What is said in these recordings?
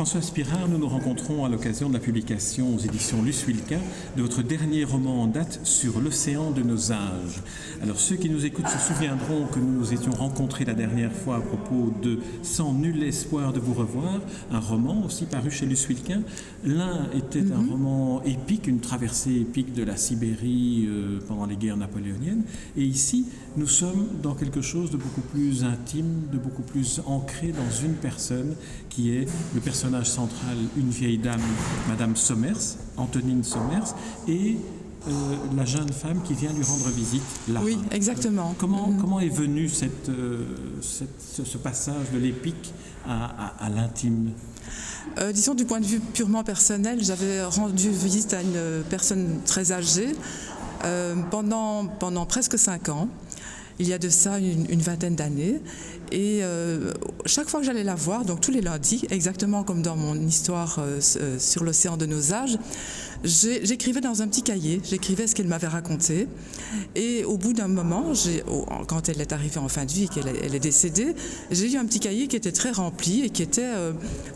François Spirard, nous nous rencontrons à l'occasion de la publication aux éditions Wilquin de votre dernier roman en date sur l'océan de nos âges. Alors ceux qui nous écoutent se souviendront que nous nous étions rencontrés la dernière fois à propos de Sans nul espoir de vous revoir, un roman aussi paru chez Wilquin. L'un était un mhm. roman épique, une traversée épique de la Sibérie euh, pendant les guerres napoléoniennes. Et ici, nous sommes dans quelque chose de beaucoup plus intime, de beaucoup plus ancré dans une personne qui est le personnage central, une vieille dame, Madame Sommers, Antonine Sommers, et euh, la jeune femme qui vient lui rendre visite là. Oui, exactement. comment, mm-hmm. comment est venu cette, euh, ce, passage de l'épique à, l'intime? Euh, disons du point de vue purement personnel, j'avais rendu visite à une personne très âgée pendant, pendant presque cinq ans il y a de ça une, vingtaine d'années. Et euh, chaque fois que j'allais la voir, donc tous les lundis, exactement comme dans mon histoire euh, euh, sur l'océan de nos âges, j'écrivais dans un petit cahier, j'écrivais ce qu'elle m'avait raconté. Et au bout d'un moment, quand elle est arrivée en fin de vie et qu'elle est, décédée, j'ai eu un petit cahier qui était très rempli et qui était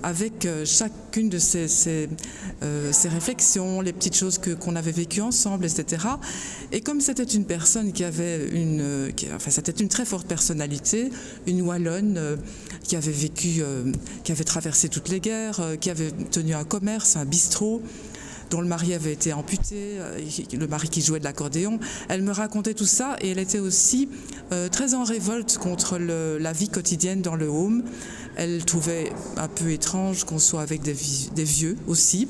avec chacune de ses, réflexions, les petites choses qu'on avait vécues ensemble, etc. Et comme c'était une personne qui avait une, enfin c'était une très forte personnalité, une wallonne euh, qui avait vécu, euh, qui avait traversé toutes les guerres, euh, qui avait tenu un commerce, un bistrot dont le mari avait été amputé, le mari qui jouait de l'accordéon. Elle me racontait tout ça et elle était aussi très en révolte contre la vie quotidienne dans le home. Elle trouvait un peu étrange qu'on soit avec des, vieux aussi.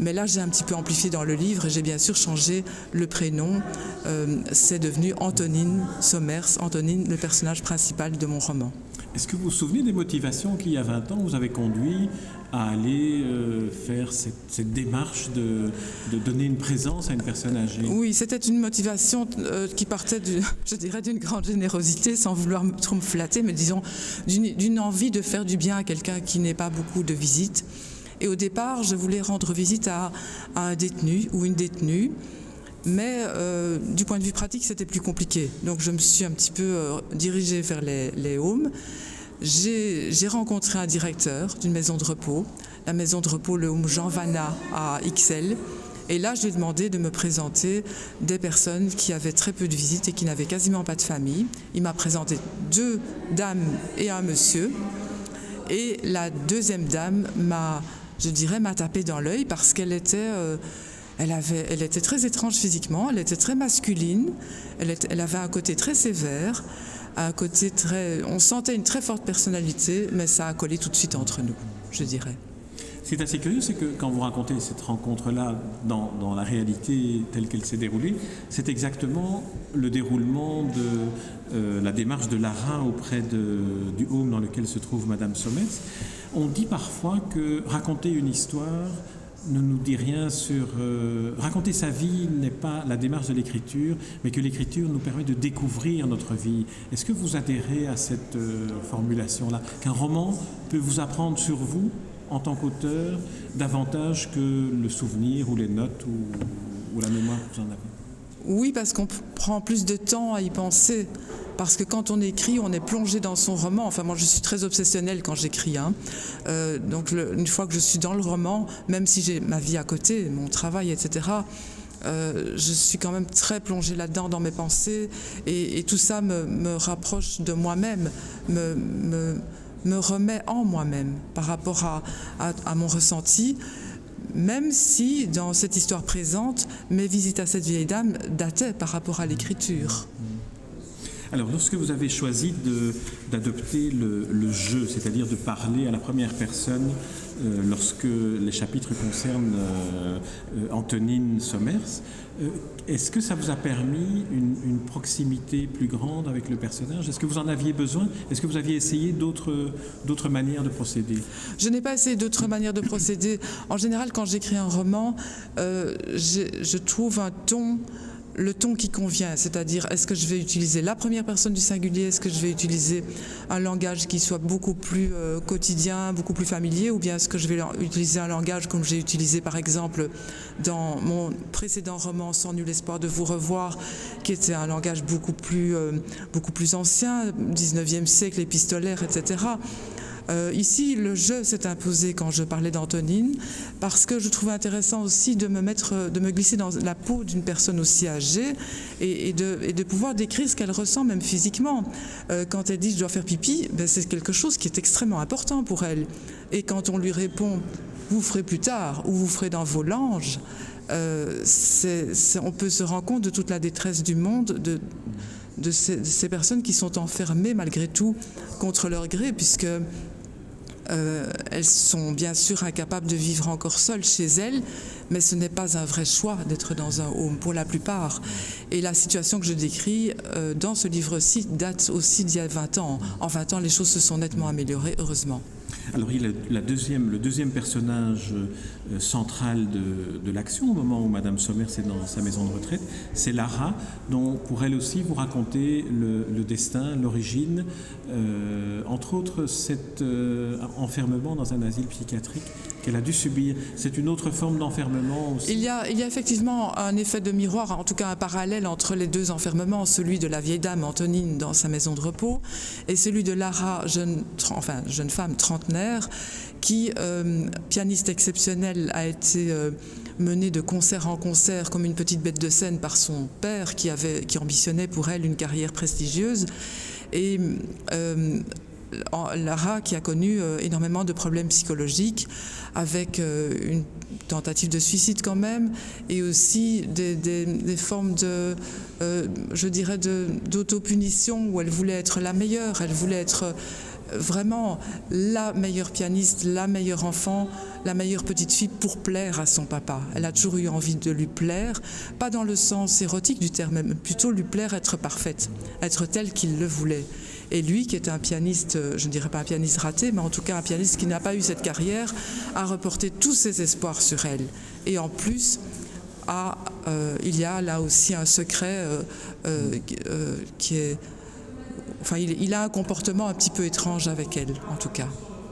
Mais là, j'ai un petit peu amplifié dans le livre et j'ai bien sûr changé le prénom. Euh, c'est devenu Antonine Sommers, Antonine, le personnage principal de mon roman. Est-ce que vous vous souvenez des motivations qui, il y a 20 ans, vous avez conduit à aller euh, faire cette, démarche de, donner une présence à une personne âgée? Oui, c'était une motivation euh, qui partait, je dirais, d'une grande générosité, sans vouloir trop me flatter, mais disons d'une envie de faire du bien à quelqu'un qui n'ait pas beaucoup de visites. Et au départ, je voulais rendre visite à, un détenu ou une détenue. Mais euh, du point de vue pratique, c'était plus compliqué. Donc je me suis un petit peu euh, dirigée vers les, les homes. J'ai rencontré un directeur d'une maison de repos, la maison de repos Le Home Jean Vanna à XL. Et là, je lui ai demandé de me présenter des personnes qui avaient très peu de visites et qui n'avaient quasiment pas de famille. Il m'a présenté deux dames et un monsieur. Et la deuxième dame m'a je dirais, m'a tapé dans l'œil parce qu'elle était, euh, elle avait, elle était très étrange physiquement, elle était très masculine, elle, elle, avait un côté très sévère, un côté très, on sentait une très forte personnalité, mais ça a collé tout de suite entre nous, je dirais. Ce qui est assez curieux, c'est que quand vous racontez cette rencontre-là dans, la réalité telle qu'elle s'est déroulée, c'est exactement le déroulement de euh, la démarche de Lara auprès de, du home dans lequel se trouve Madame Sommet. On dit parfois que raconter une histoire ne nous dit rien sur... Euh, raconter sa vie n'est pas la démarche de l'écriture, mais que l'écriture nous permet de découvrir notre vie. Est-ce que vous adhérez à cette euh, formulation-là? Qu'un roman peut vous apprendre sur vous? En tant qu'auteur davantage que le souvenir ou les notes ou, la mémoire que vous en avez Oui, parce qu'on prend plus de temps à y penser. Parce que quand on écrit, on est plongé dans son roman. Enfin, moi, je suis très obsessionnelle quand j'écris. Hein. Euh, donc, une fois que je suis dans le roman, même si j'ai ma vie à côté, mon travail, etc., euh, je suis quand même très plongée là-dedans dans mes pensées. Et, tout ça me, rapproche de moi-même, me, me remet en moi-même par rapport à, mon ressenti, même si dans cette histoire présente, mes visites à cette vieille dame dataient par rapport à l'écriture. Alors, lorsque vous avez choisi d'adopter le, jeu, c'est-à-dire de parler à la première personne, euh, lorsque les chapitres concernent euh, euh, Antonine Sommers, est-ce que ça vous a permis une, proximité plus grande avec le personnage? Est-ce que vous en aviez besoin? Est-ce que vous aviez essayé d'autres manières de procéder? Je n'ai pas essayé d'autres manières de procéder. En général, quand j'écris un roman, je trouve un ton le ton qui convient, c'est-à-dire est-ce que je vais utiliser la première personne du singulier, est-ce que je vais utiliser un langage qui soit beaucoup plus euh, quotidien, beaucoup plus familier, ou bien est-ce que je vais utiliser un langage comme j'ai utilisé par exemple dans mon précédent roman Sans nul espoir de vous revoir, qui était un langage beaucoup plus, euh, beaucoup plus ancien, 19e siècle, épistolaire, etc. Euh, ici, le jeu s'est imposé quand je parlais d'Antonine, parce que je trouvais intéressant aussi de me mettre, de me glisser dans la peau d'une personne aussi âgée et, de, pouvoir décrire ce qu'elle ressent même physiquement. Euh, quand elle dit je dois faire pipi, ben, c'est quelque chose qui est extrêmement important pour elle. Et quand on lui répond vous ferez plus tard ou vous ferez dans vos langes, euh, on peut se rendre compte de toute la détresse du monde, de, de ces, personnes qui sont enfermées malgré tout contre leur gré, puisque elles sont bien sûr incapables de vivre encore seules chez elles, mais ce n'est pas un vrai choix d'être dans un home pour la plupart. Et la situation que je décris euh, dans ce livre-ci date aussi d'il y a 20 ans. En 20 ans, les choses se sont nettement améliorées, heureusement. Alors, il la deuxième, le deuxième personnage euh, central de, l'action, au moment où Madame Sommer est dans sa maison de retraite, c'est Lara, dont pour elle aussi vous racontez le, destin, l'origine, euh, entre autres cet euh, enfermement dans un asile psychiatrique qu'elle a dû subir. C'est une autre forme d'enfermement aussi. Il y, a, il y a effectivement un effet de miroir, en tout cas un parallèle entre les deux enfermements, celui de la vieille dame Antonine dans sa maison de repos et celui de Lara, jeune, enfin, jeune femme qui, euh, pianiste exceptionnelle, a été euh, menée de concert en concert comme une petite bête de scène par son père qui, avait, qui ambitionnait pour elle une carrière prestigieuse. Et euh, Lara, qui a connu énormément de problèmes psychologiques, avec une tentative de suicide quand même, et aussi des, formes de, je dirais, d'autopunition où elle voulait être la meilleure, elle voulait être vraiment la meilleure pianiste, la meilleure enfant, la meilleure petite fille pour plaire à son papa. Elle a toujours eu envie de lui plaire, pas dans le sens érotique du terme, mais plutôt lui plaire être parfaite, être telle qu'il le voulait. Et lui, qui est un pianiste, je ne dirais pas un pianiste raté, mais en tout cas un pianiste qui n'a pas eu cette carrière, a reporté tous ses espoirs sur elle. Et en plus, euh, il y a là aussi un secret euh, euh, qui est Enfin, il, a un comportement un petit peu étrange avec elle, en tout cas.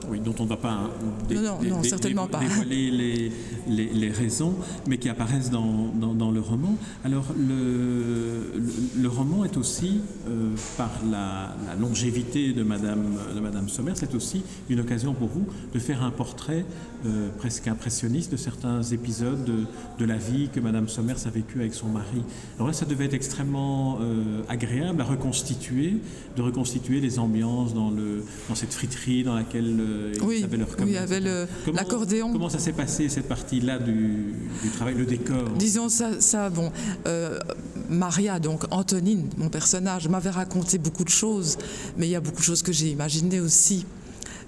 Oui, dont on ne va pas non, certainement pas. dévoiler les, les, raisons, mais qui apparaissent dans, dans, le roman. Alors, le, le, roman est aussi, euh, par la, longévité de Madame, de Madame Sommer, c'est aussi une occasion pour vous de faire un portrait euh, presque impressionniste de certains épisodes de, de, la vie que Madame Sommers a vécu avec son mari. Alors là, ça devait être extrêmement euh, agréable à reconstituer, de reconstituer les ambiances dans, le, dans cette friterie dans laquelle oui, il y avait l'accordéon. Comment ça s'est passé cette partie-là du, travail, le décor Disons ça, ça bon. Euh, Maria, donc Antonine, mon personnage, m'avait raconté beaucoup de choses, mais il y a beaucoup de choses que j'ai imaginées aussi.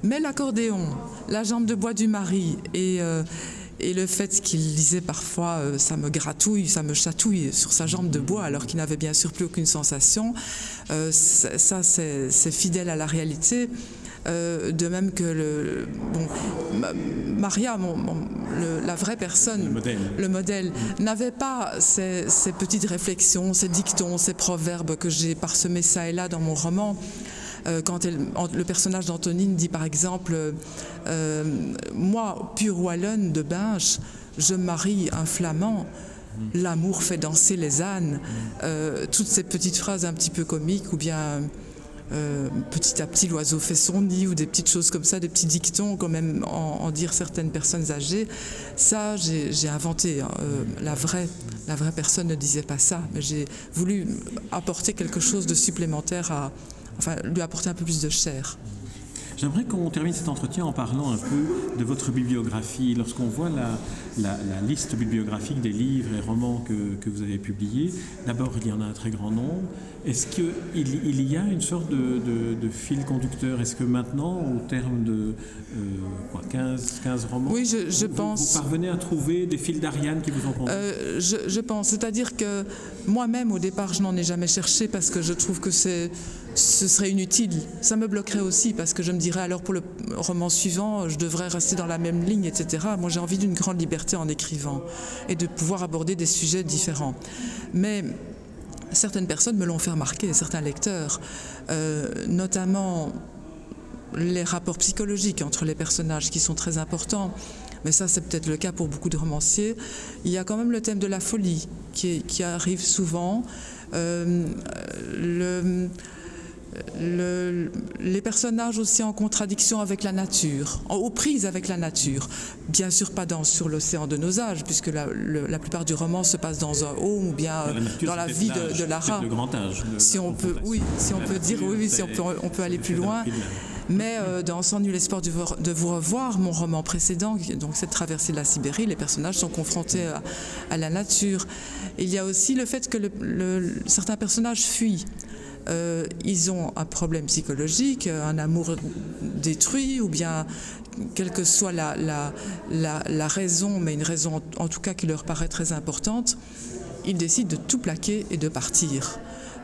Mais l'accordéon, la jambe de bois du mari et, euh, et le fait qu'il disait parfois euh, ça me gratouille, ça me chatouille sur sa jambe de bois alors qu'il n'avait bien sûr plus aucune sensation, ça c'est fidèle à la réalité. Euh, de même que le, Maria, la vraie personne, le modèle, n'avait pas ces, petites réflexions, ces dictons, ces proverbes que j'ai parsemés ça et là dans mon roman. Euh, quand le personnage d'Antonine dit par exemple euh, Moi, pure wallonne de Binche, je marie un flamand. L'amour fait danser les ânes. toutes ces petites phrases un petit peu comiques ou bien euh, petit à petit l'oiseau fait son nid ou des petites choses comme ça, des petits dictons quand même en, dire certaines personnes âgées. Ça, j'ai inventé. Hein. Euh, la, vraie, la vraie personne ne disait pas ça, mais j'ai voulu apporter quelque chose de supplémentaire à, enfin, lui apporter un peu plus de chair. J'aimerais qu'on termine cet entretien en parlant un peu de votre bibliographie. Lorsqu'on voit la, liste bibliographique des livres et romans que, vous avez publiés, d'abord il y en a un très grand nombre. Est-ce qu'il il y a une sorte de, fil conducteur? Est-ce que maintenant, au terme de euh, quoi, 15, 15 romans, oui, je, vous, pense... vous, parvenez à trouver des fils d'Ariane qui vous ont conduit? Euh, je, je pense. C'est-à-dire que moi-même, au départ, je n'en ai jamais cherché parce que je trouve que c'est ce serait inutile. Ça me bloquerait aussi parce que je me dirais alors pour le roman suivant, je devrais rester dans la même ligne, etc. Moi, j'ai envie d'une grande liberté en écrivant et de pouvoir aborder des sujets différents. Mais certaines personnes me l'ont fait remarquer, certains lecteurs, euh, notamment les rapports psychologiques entre les personnages qui sont très importants. Mais ça, c'est peut-être le cas pour beaucoup de romanciers. Il y a quand même le thème de la folie qui, arrive souvent. Euh, le, le, les personnages aussi en contradiction avec la nature, en, aux prises avec la nature. Bien sûr, pas dans Sur l'océan de nos âges, puisque la, le, la, plupart du roman se passe dans un home ou bien la nature, dans la vie de, de Lara. Le grand âge. Si on peut, oui, si on peut dire, oui, si on peut, on peut aller plus loin. Mais euh, dans Sans nul espoir de vous, de vous, revoir, mon roman précédent, donc cette traversée de la Sibérie, les personnages sont confrontés à, à la nature. Il y a aussi le fait que le, certains personnages fuient. Euh, ils ont un problème psychologique, un amour détruit, ou bien quelle que soit la, raison, mais une raison en, tout cas qui leur paraît très importante, ils décident de tout plaquer et de partir.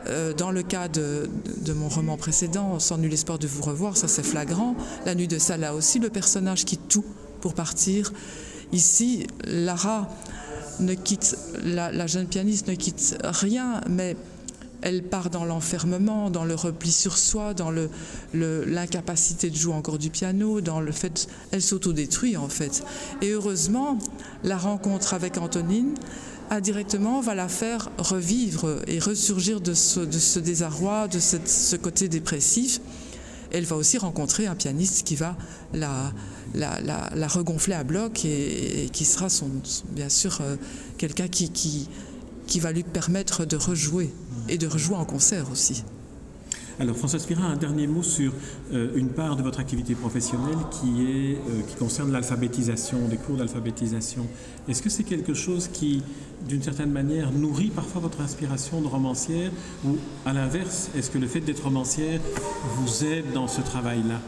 Euh, dans le cas de, mon roman précédent, Sans nul espoir de vous revoir, ça c'est flagrant. La nuit de Salah aussi, le personnage quitte tout pour partir. Ici, Lara ne quitte, la jeune pianiste ne quitte rien, mais elle part dans l'enfermement, dans le repli sur soi, dans l'incapacité de jouer encore du piano, dans le fait, elle s'autodétruit en fait. Et heureusement, la rencontre avec Antonine indirectement va la faire revivre et ressurgir de ce, désarroi, de ce côté dépressif. Elle va aussi rencontrer un pianiste qui va la, regonfler à bloc et, qui sera bien sûr euh, quelqu'un qui va lui permettre de rejouer et de rejouer en concert aussi. Alors François Spira, un dernier mot sur euh, une part de votre activité professionnelle qui, est, euh, qui concerne l'alphabétisation, des cours d'alphabétisation. Est-ce que c'est quelque chose qui, d'une certaine manière, nourrit parfois votre inspiration de romancière ou à l'inverse, est-ce que le fait d'être romancière vous aide dans ce travail-là?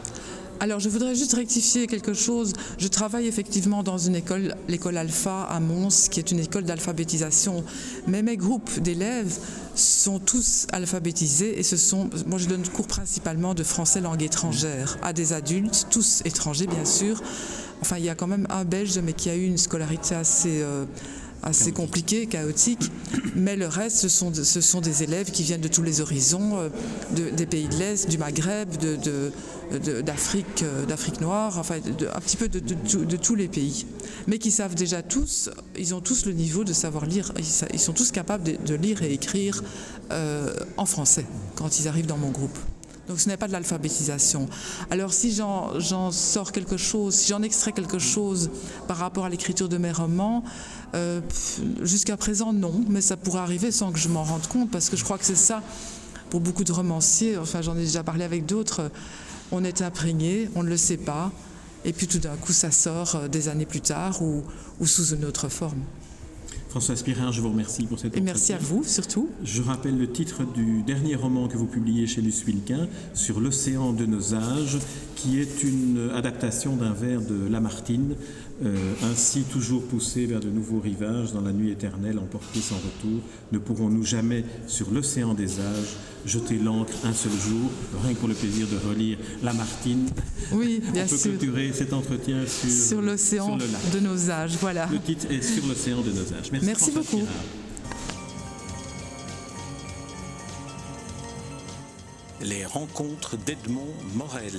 Alors, je voudrais juste rectifier quelque chose. Je travaille effectivement dans une école, l'école Alpha à Mons, qui est une école d'alphabétisation. Mais mes groupes d'élèves sont tous alphabétisés et ce sont, moi je donne cours principalement de français langue étrangère à des adultes, tous étrangers bien sûr. Enfin, il y a quand même un Belge, mais qui a eu une scolarité assez... Euh, assez compliqué, chaotique, mais le reste, ce sont, de, ce sont des élèves qui viennent de tous les horizons, euh, de, des pays de l'Est, du Maghreb, euh, d'Afrique noire, enfin un petit peu de, de, tous les pays, mais qui savent déjà tous, ils ont tous le niveau de savoir lire, ils, sont tous capables de, lire et écrire euh, en français quand ils arrivent dans mon groupe. Donc ce n'est pas de l'alphabétisation. Alors si j'en sors quelque chose, si j'en extrais quelque chose par rapport à l'écriture de mes romans, euh, jusqu'à présent non, mais ça pourrait arriver sans que je m'en rende compte, parce que je crois que c'est ça, pour beaucoup de romanciers, enfin j'en ai déjà parlé avec d'autres, on est imprégné, on ne le sait pas, et puis tout d'un coup ça sort euh, des années plus tard ou, ou sous une autre forme. François Spirin, je vous remercie pour cette Et merci à vous surtout. Je rappelle le titre du dernier roman que vous publiez chez Luce Wilquin, Sur l'océan de nos âges, qui est une adaptation d'un vers de Lamartine, euh, ainsi toujours poussé vers de nouveaux rivages dans la nuit éternelle, emportés sans retour, ne pourrons-nous jamais sur l'océan des âges jeter l'encre un seul jour, rien que pour le plaisir de relire Lamartine? Oui, bien On peut sûr. clôturer cet entretien sur, sur l'océan de nos âges. Voilà. Le titre est Sur l'océan de nos âges. Merci, Merci beaucoup. Pirard. Les rencontres d'Edmond Morel.